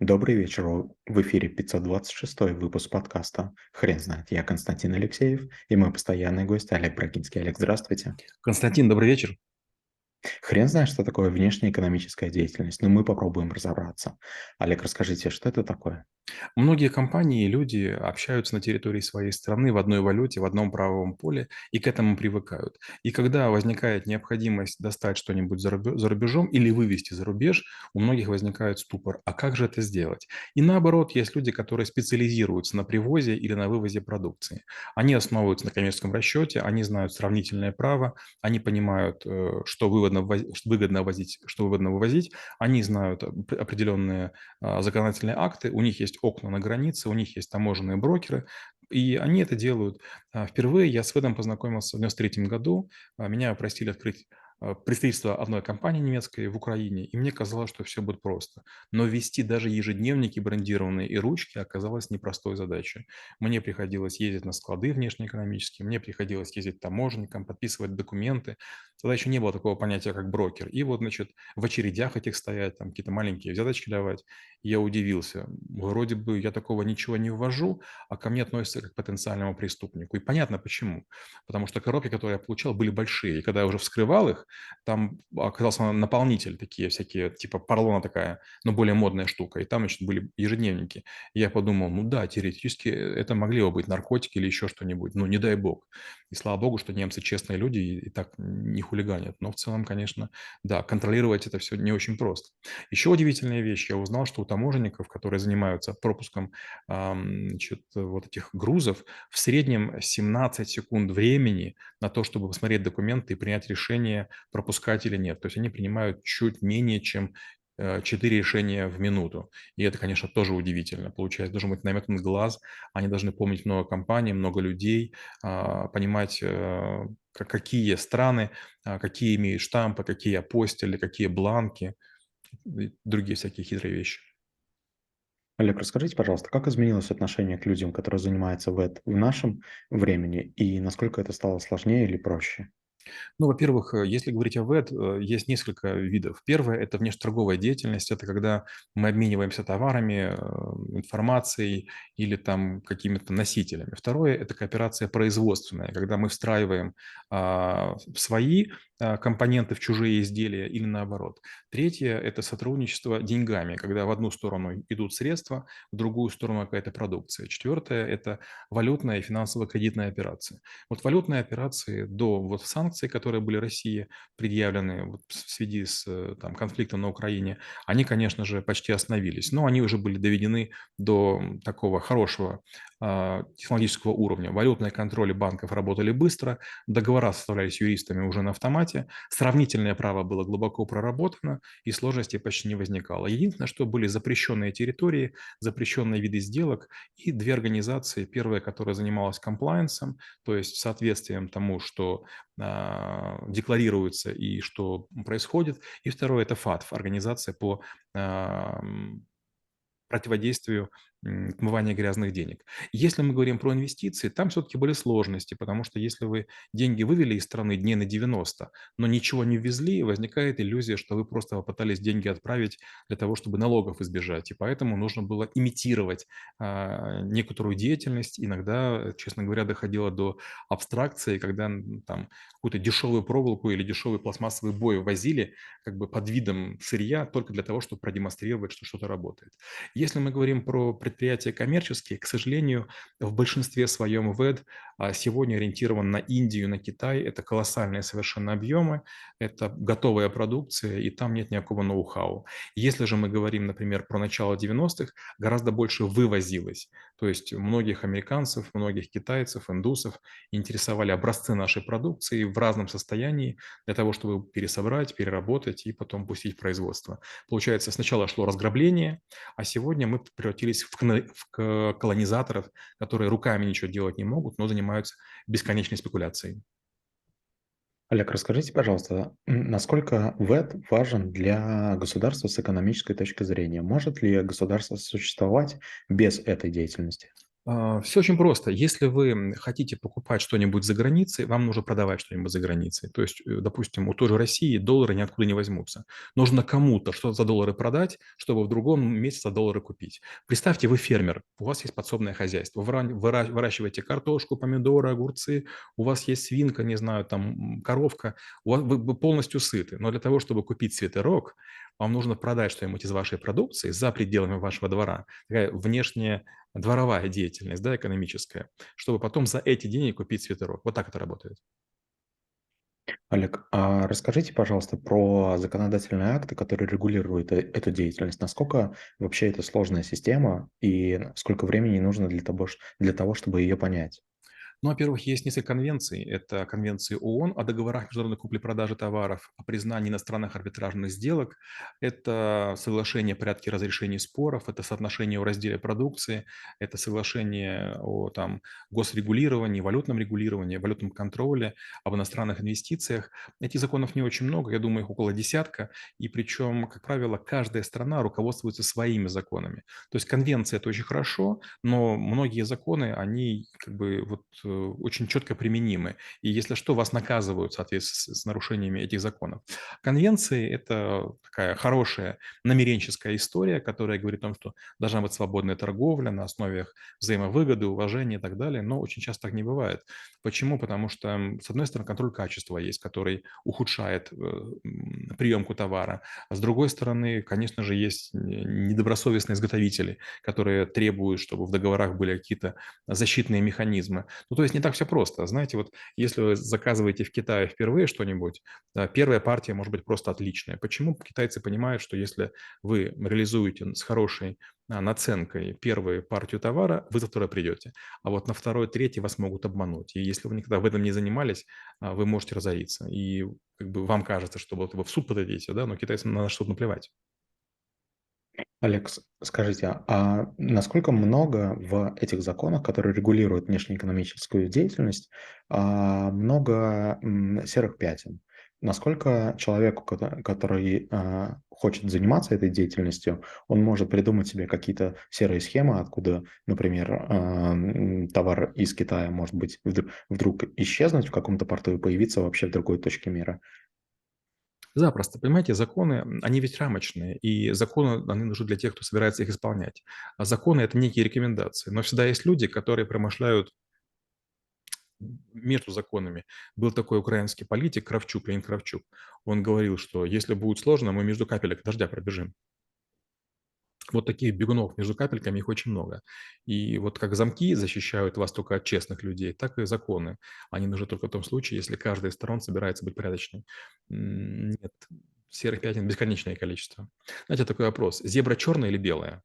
Добрый вечер. В эфире 526 выпуск подкаста «Хрен знает». Я Константин Алексеев и мой постоянный гость Олег Брагинский. Олег, здравствуйте. Константин, добрый вечер. Хрен знает, что такое внешнеэкономическая деятельность, но мы попробуем разобраться. Олег, расскажите, что это такое? Многие компании и люди общаются на территории своей страны в одной валюте, в одном правовом поле и к этому привыкают. И когда возникает необходимость достать что-нибудь за рубе- за рубежом или вывести за рубеж, у многих возникает ступор. А как же это сделать? И наоборот, есть люди, которые специализируются на привозе или на вывозе продукции. Они основываются на коммерческом расчете, они знают сравнительное право, они понимают, э, что выгодно, выгодно возить, что выгодно вывозить, они знают оп- определенные а, законодательные акты, у них есть окна на границе, у них есть таможенные брокеры, и они это делают. А, Впервые я с Ведом познакомился в 93 году. А, Меня просили открыть а, представительство одной компании немецкой в Украине, и мне казалось, что все будет просто. Но вести даже ежедневники брендированные и ручки оказалось непростой задачей. Мне приходилось ездить на склады внешнеэкономические, мне приходилось ездить таможенникам, подписывать документы. Тогда еще не было такого понятия, как брокер. И вот, значит, в очередях этих стоять, там какие-то маленькие взяточки давать. Я удивился. Вроде бы я такого ничего не ввожу, а ко мне относятся как к потенциальному преступнику. И понятно почему. Потому что коробки, которые я получал, были большие. И когда я уже вскрывал их, там оказался наполнитель, такие всякие, типа поролона такая, но более модная штука. И там, значит, были ежедневники. И я подумал, ну да, теоретически это могли бы быть наркотики или еще что-нибудь. Ну, не дай бог. И слава богу, что немцы честные люди и, и так не хулиганят. Но в целом, конечно, да, контролировать это все не очень просто. Еще удивительная вещь. Я узнал, что у таможенников, которые занимаются пропуском значит, вот этих грузов, в среднем 17 секунд времени на то, чтобы посмотреть документы и принять решение, пропускать или нет. То есть они принимают чуть менее, чем э, 4 решения в минуту. И это, конечно, тоже удивительно. Получается, должен быть наметан глаз, они должны помнить много компаний, много людей, а, понимать, э, ка- какие страны, а, какие имеют штампы, какие апостили, какие бланки другие всякие хитрые вещи. Олег, расскажите, пожалуйста, как изменилось отношение к людям, которые занимаются в, эт- в нашем времени, и насколько это стало сложнее или проще? Ну, во-первых, э, если говорить о ВЭД, есть несколько видов. Первое– это внешнеторговая деятельность. Это когда мы обмениваемся товарами, э, информацией или там какими-то носителями. Второе– это кооперация производственная, когда мы встраиваем а, свои компоненты в чужие изделия или наоборот. Третье– это сотрудничество деньгами, когда в одну сторону идут средства, в другую сторону какая-то продукция. Четвертое– это валютная и финансово-кредитная операция. Вот валютные операции до вот санкций, которые были России предъявлены вот в связи с э, там, конфликтом на Украине, они, конечно же, почти остановились. Но они уже были доведены до такого хорошего а, технологического уровня. Валютные контроли банков работали быстро, договора составлялись юристами уже на автомате, сравнительное право было глубоко проработано, и сложностей почти не возникало. Единственное, что были запрещенные территории, запрещенные виды сделок и две организации. Первая, которая занималась комплайенсом, то есть соответствием тому, что а, декларируется и что происходит. И второе– это ФАТФ, организация по а, противодействию отмывания грязных денег. Если мы говорим про инвестиции, там все-таки были сложности, потому что если вы деньги вывели из страны дней на 90, но ничего не ввезли, возникает иллюзия, что вы просто попытались деньги отправить для того, чтобы налогов избежать. И поэтому нужно было имитировать а, некоторую деятельность. Иногда, честно говоря, доходило до абстракции, когда там какую-то дешевую проволоку или дешевый пластмассовый бой возили как бы под видом сырья только для того, чтобы продемонстрировать, что что-то работает. Если мы говорим про предприятия коммерческие, к сожалению, в большинстве своем ВЭД а, сегодня ориентирован на Индию, на Китай. Это колоссальные совершенно объемы, это готовая продукция, и там нет никакого ноу-хау. Если же мы говорим, например, про начало 90-х, гораздо больше вывозилось. То есть многих американцев, многих китайцев, индусов интересовали образцы нашей продукции в разном состоянии для того, чтобы пересобрать, переработать и потом пустить в производство. Получается, сначала шло разграбление, а сегодня мы превратились в, колонизаторов, которые руками ничего делать не могут, но занимаются бесконечной спекуляцией. Олег, расскажите, пожалуйста, насколько ВЭД важен для государства с экономической точки зрения? Может ли государство существовать без этой деятельности? А, всё очень просто. Если вы, хотите покупать что-нибудь за границей, вам нужно продавать что-нибудь за границей. То есть, э, допустим, у той же России доллары ниоткуда не возьмутся. Нужно кому-то что-то за доллары продать, чтобы в другом месте за доллары купить. Представьте, вы фермер, у вас есть подсобное хозяйство, вы выращиваете картошку, помидоры, огурцы, у вас есть свинка, не знаю, там, коровка, у вас вы вы полностью сыты. Но для того, чтобы купить свитерок, вам нужно продать что-нибудь из вашей продукции за пределами вашего двора. Такая внешняя дворовая деятельность, да, экономическая, чтобы потом за эти деньги купить свитерок. Вот так это работает. Олег, а расскажите, пожалуйста, про законодательные акты, которые регулируют, э, эту деятельность. Насколько вообще это сложная система и сколько времени нужно для того, для того, чтобы ее понять? Ну, во-первых, есть несколько конвенций. Это конвенции ООН о договорах международной купли-продажи товаров, о признании иностранных арбитражных сделок. Это соглашение о порядке разрешения споров, это соотношение о разделе продукции, это соглашение о там, госрегулировании, валютном регулировании, валютном контроле, об иностранных инвестициях. Этих законов не очень много, я думаю, их около десятка. И причем, как правило, каждая страна руководствуется своими законами. То есть конвенция– это очень хорошо, но многие законы, они как бы вот очень четко применимы. И если что, вас наказывают в соответствии с нарушениями этих законов. Конвенции– это такая хорошая намеренческая история, которая говорит о том, что должна быть свободная торговля на основе взаимовыгоды, уважения и так далее, но очень часто так не бывает. Почему? Потому что, с одной стороны, контроль качества есть, который ухудшает э, приемку товара, а с другой стороны, конечно же, есть недобросовестные изготовители, которые требуют, чтобы в договорах были какие-то защитные механизмы. Ну, то есть не так все просто. Знаете, вот если вы заказываете в Китае впервые что-нибудь, первая партия может быть просто отличная. Почему? Китайцы понимают, что если вы реализуете с хорошей а, наценкой первую партию товара, вы за второй придете. А вот на второй, третий вас могут обмануть. И если вы никогда в этом не занимались, а, вы можете разориться. И как бы вам кажется, что вот вы в суд подадите, да, но китайцам на что наплевать. Олег, скажите, а насколько много в этих законах, которые регулируют внешнеэкономическую деятельность, а, много серых пятен? Насколько человеку, который а, хочет заниматься этой деятельностью, он может придумать себе какие-то серые схемы, откуда, например, а, товар из Китая может быть вдруг исчезнуть в каком-то порту и появиться вообще в другой точке мира? Запросто. Понимаете, законы, они ведь рамочные, и законы, они нужны для тех, кто собирается их исполнять. А законы– это некие рекомендации. Но всегда есть люди, которые промышляют между законами. Был такой украинский политик Кравчук, Леонид Кравчук. Он говорил, что если будет сложно, мы между капелек дождя пробежим. Вот таких бегунов между капельками, их очень много. И вот как замки защищают вас только от честных людей, так и законы. Они нужны только в том случае, если каждая из сторон собирается быть порядочной. Нет, серых пятен бесконечное количество. Знаете, такой вопрос. Зебра черная или белая?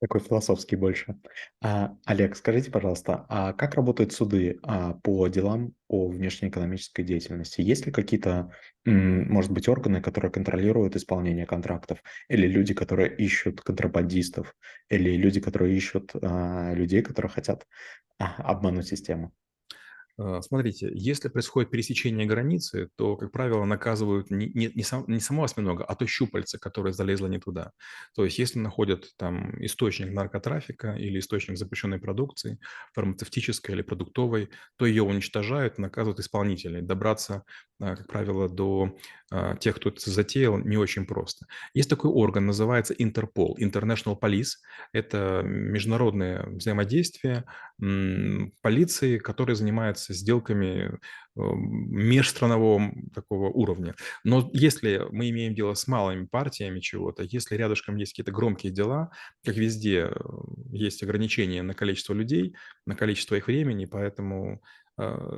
Такой философский больше. А, Олег, скажите, пожалуйста, а как работают суды а, по делам о внешнеэкономической деятельности? Есть ли какие-то, может быть, органы, которые контролируют исполнение контрактов? Или люди, которые ищут контрабандистов? Или люди, которые ищут а, людей, которые хотят а, обмануть систему? А, смотрите, если происходит пересечение границы, то, как правило, наказывают не, не, сам, не само осьминога, а то щупальце, которое залезло не туда. То есть, если находят там источник наркотрафика или источник запрещенной продукции, фармацевтической или продуктовой, то ее уничтожают, наказывают исполнителей. Добраться, а, как правило, до тех, кто это затеял, не очень просто. Есть такой орган, называется Интерпол, International Police. Это международное взаимодействие полиции, которая занимается сделками э, межстранового такого уровня. Но если мы имеем дело с малыми партиями чего-то, если рядышком есть какие-то громкие дела, как везде э, есть ограничения на количество людей, на количество их времени, поэтому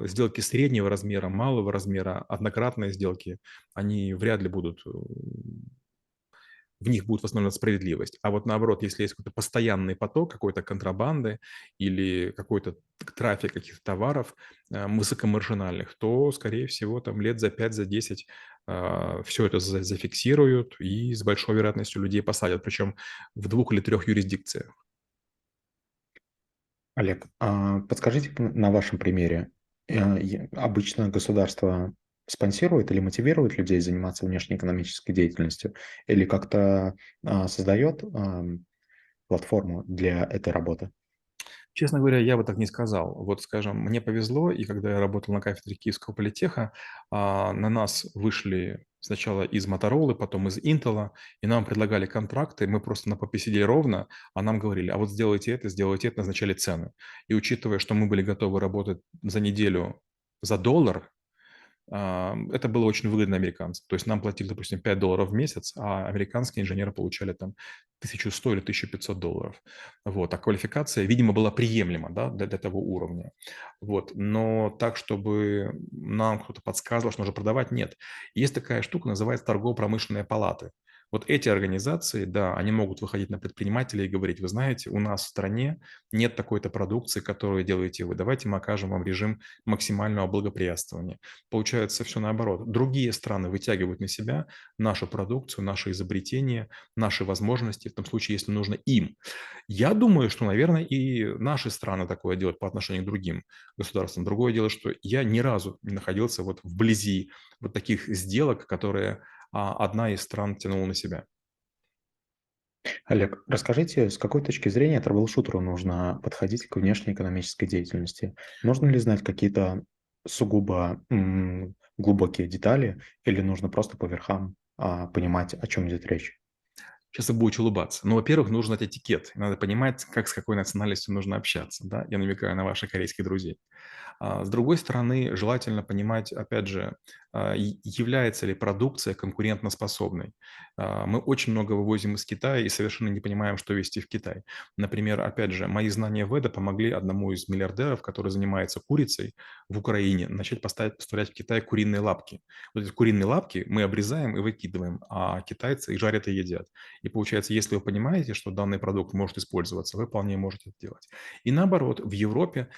сделки среднего размера, малого размера, однократные сделки, они вряд ли будут в них будет восстановлена справедливость. А вот наоборот, если есть какой-то постоянный поток какой-то контрабанды или какой-то трафик каких-то товаров э, высокомаржинальных, то, скорее всего, там лет за 5, за 10 э, все это зафиксируют и с большой вероятностью людей посадят, причем в двух или трех юрисдикциях. Олег, а подскажите на вашем примере, э, обычно государство спонсирует или мотивирует людей заниматься внешнеэкономической деятельностью, или как-то а, создает платформу для этой работы? Честно говоря, я бы так не сказал. Вот, скажем, мне повезло, и когда я работал на кафедре Киевского политеха, а, на нас вышли сначала из Motorola, потом из Intel, и нам предлагали контракты, мы просто на попе сидели ровно, а нам говорили, а вот сделайте это, сделайте это, назначали цены. И учитывая, что мы были готовы работать за неделю за доллар, это было очень выгодно американцам. То есть нам платили, допустим, 5 долларов в месяц, а американские инженеры получали там 1100 или 1500 долларов. Вот. А квалификация, видимо, была приемлема да, для, для того уровня. Вот. Но так, чтобы нам кто-то подсказывал, что нужно продавать, нет. Есть такая штука, называется торгово-промышленные палаты. Вот эти организации, да, они могут выходить на предпринимателей и говорить, вы знаете, у нас в стране нет такой-то продукции, которую делаете вы. Давайте мы окажем вам режим максимального благоприятствования. Получается все наоборот. Другие страны вытягивают на себя нашу продукцию, наши изобретения, наши возможности, в том случае, если нужно им. Я думаю, что, наверное, и наши страны такое делают по отношению к другим государствам. Другое дело, что я ни разу не находился вот вблизи вот таких сделок, которые одна из стран тянула на себя. Олег, расскажите, с какой точки зрения трэбл-шутеру нужно подходить к внешней экономической деятельности? Нужно ли знать какие-то сугубо глубокие детали или нужно просто по верхам а, понимать, о чем идет речь? Сейчас вы будете улыбаться. Ну, во-первых, знать этикет. Надо понимать, как с какой национальностью нужно общаться. Да? Я намекаю на ваших корейских друзей. А, с другой стороны, желательно понимать, опять же, а, является ли продукция конкурентоспособной. А, мы очень много вывозим из Китая и совершенно не понимаем, что вести в Китай. Например, опять же, мои знания в ВЭДа помогли одному из миллиардеров, который занимается курицей в Украине, начать поставить, поставлять в Китай куриные лапки. Вот эти куриные лапки мы обрезаем и выкидываем, а китайцы их жарят и едят. И получается, если вы понимаете, что данный продукт может использоваться, вы вполне можете это делать. И наоборот, в Европе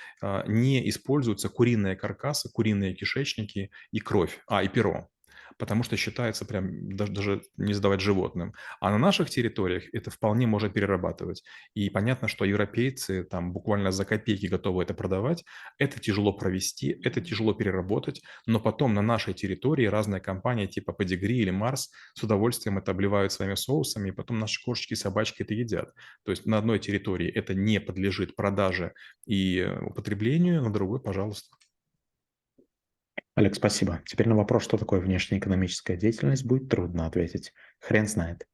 не используются куриные каркасы, куриные кишечники и кровь а, и перо, потому что считается прям даже, даже не сдавать животным. А на наших территориях это вполне можно перерабатывать. И понятно, что европейцы там буквально за копейки готовы это продавать. Это тяжело провести, это тяжело переработать, но потом на нашей территории разные компании типа Pedigree или Mars с удовольствием это обливают своими соусами, и потом наши кошечки и собачки это едят. То есть на одной территории это не подлежит продаже и употреблению, на другой, пожалуйста. Олег, спасибо. Теперь на вопрос, что такое внешнеэкономическая деятельность, будет трудно ответить. Хрен знает.